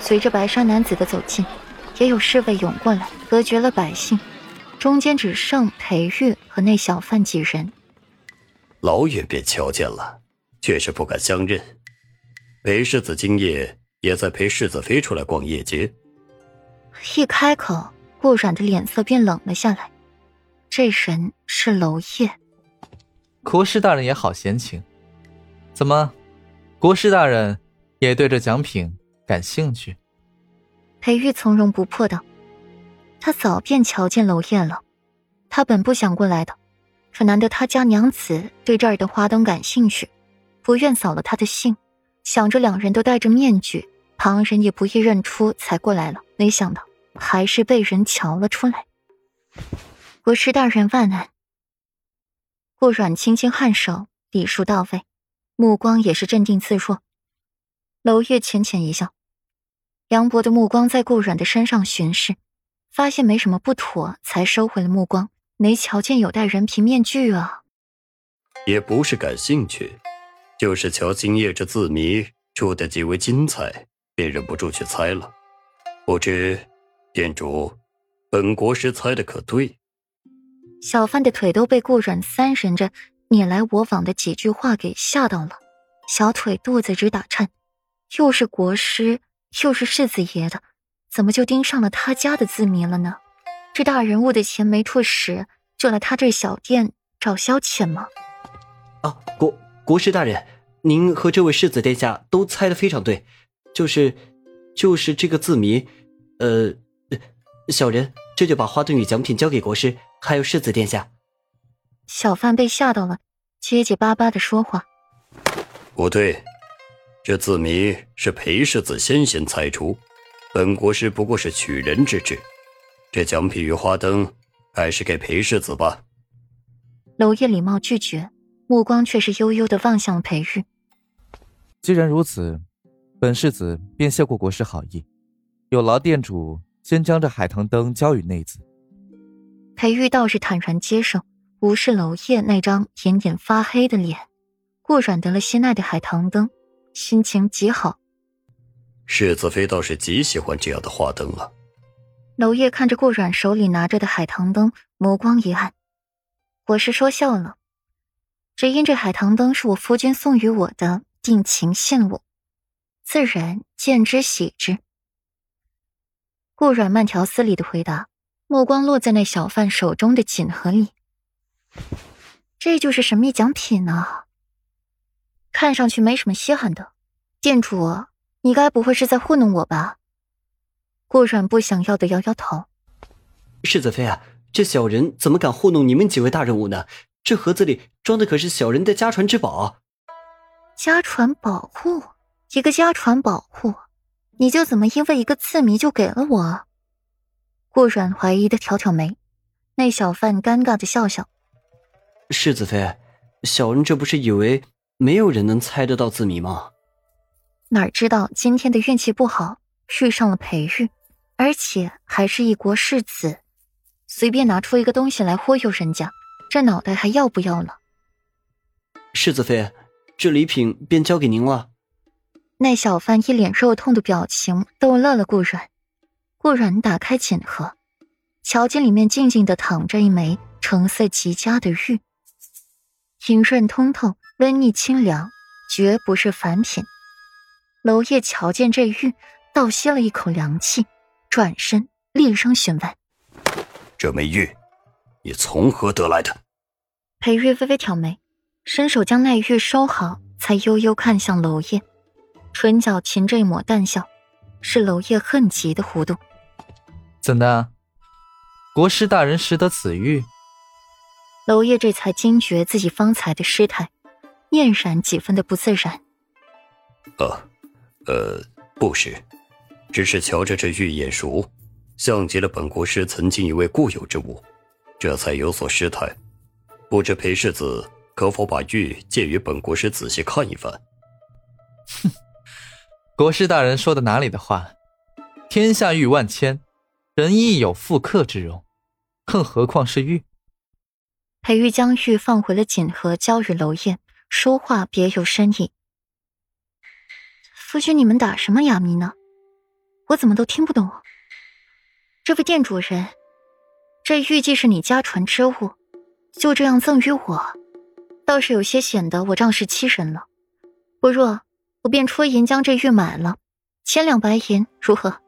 随着白衫男子的走近，也有侍卫涌过来，隔绝了百姓。中间只剩裴玉和那小贩几人。老远便瞧见了，却是不敢相认。裴世子今夜也在陪世子妃出来逛夜街。一开口，顾阮的脸色便冷了下来。这人是娄烨。国师大人也好闲情，怎么，国师大人也对这奖品感兴趣？裴玉从容不迫道：“他早便瞧见娄烨了，他本不想过来的，可难得他家娘子对这儿的花灯感兴趣，不愿扫了他的兴，想着两人都戴着面具，旁人也不易认出，才过来了。没想到还是被人瞧了出来。国师大人万安。”顾阮轻轻颔首，礼数到位，目光也是镇定自若。娄烨浅浅一笑，杨博的目光在顾阮的身上巡视，发现没什么不妥，才收回了目光。没瞧见有戴人皮面具啊？也不是感兴趣，就是瞧今夜这字谜出的极为精彩，便忍不住去猜了。不知店主，本国师猜的可对？小贩的腿都被顾阮三人着你来我往的几句话给吓到了，小腿肚子直打颤。又是国师，又是世子爷的，怎么就盯上了他家的字谜了呢？这大人物的钱没处使，就来他这小店找消遣吗？啊，国国师大人，您和这位世子殿下都猜的非常对，就是，就是这个字谜，呃，小人这就把花灯与奖品交给国师。还有世子殿下，小贩被吓到了，结结巴巴的说话。不对，这字谜是裴世子先行猜出，本国师不过是取人之志。这奖品与花灯，还是给裴世子吧。娄烨礼貌拒绝，目光却是悠悠的望向了裴玉。既然如此，本世子便谢过国师好意，有劳店主先将这海棠灯交与内子。裴玉倒是坦然接受，无视娄烨那张点点发黑的脸。顾阮得了心爱的海棠灯，心情极好。世子妃倒是极喜欢这样的花灯啊。娄烨看着顾阮手里拿着的海棠灯，眸光一暗。我是说笑了，只因这海棠灯是我夫君送予我的定情信物，自然见之喜之。顾阮慢条斯理的回答。目光落在那小贩手中的锦盒里，这就是神秘奖品呢。看上去没什么稀罕的，店主，你该不会是在糊弄我吧？顾阮不想要的摇摇头。世子妃啊，这小人怎么敢糊弄你们几位大人物呢？这盒子里装的可是小人的家传之宝。家传宝物，一个家传宝物，你就怎么因为一个字谜就给了我？顾阮怀疑的挑挑眉，那小贩尴尬的笑笑：“世子妃，小人这不是以为没有人能猜得到字谜吗？哪知道今天的运气不好，遇上了裴玉，而且还是一国世子，随便拿出一个东西来忽悠人家，这脑袋还要不要了？”世子妃，这礼品便交给您了。那小贩一脸肉痛的表情逗乐了顾阮。顾阮打开锦盒，瞧见里面静静的躺着一枚成色极佳的玉，莹润通透，温腻清凉，绝不是凡品。娄烨瞧见这玉，倒吸了一口凉气，转身厉声询问：“这枚玉，你从何得来的？”裴玉微微挑眉，伸手将那玉收好，才悠悠看向娄烨，唇角噙着一抹淡笑，是娄烨恨极的弧度。怎的？国师大人识得此玉？娄烨这才惊觉自己方才的失态，面闪几分的不自然。呃，呃，不是，只是瞧着这玉眼熟，像极了本国师曾经一位固有之物，这才有所失态。不知裴世子可否把玉借与本国师仔细看一番？哼，国师大人说的哪里的话？天下玉万千。人亦有复刻之容，更何况是玉。裴玉将玉放回了锦盒，交与娄烨，说话别有深意。夫君，你们打什么哑谜呢？我怎么都听不懂？这位店主人，这玉既是你家传之物，就这样赠与我，倒是有些显得我仗势欺人了。不若我便出银将这玉买了，千两白银如何？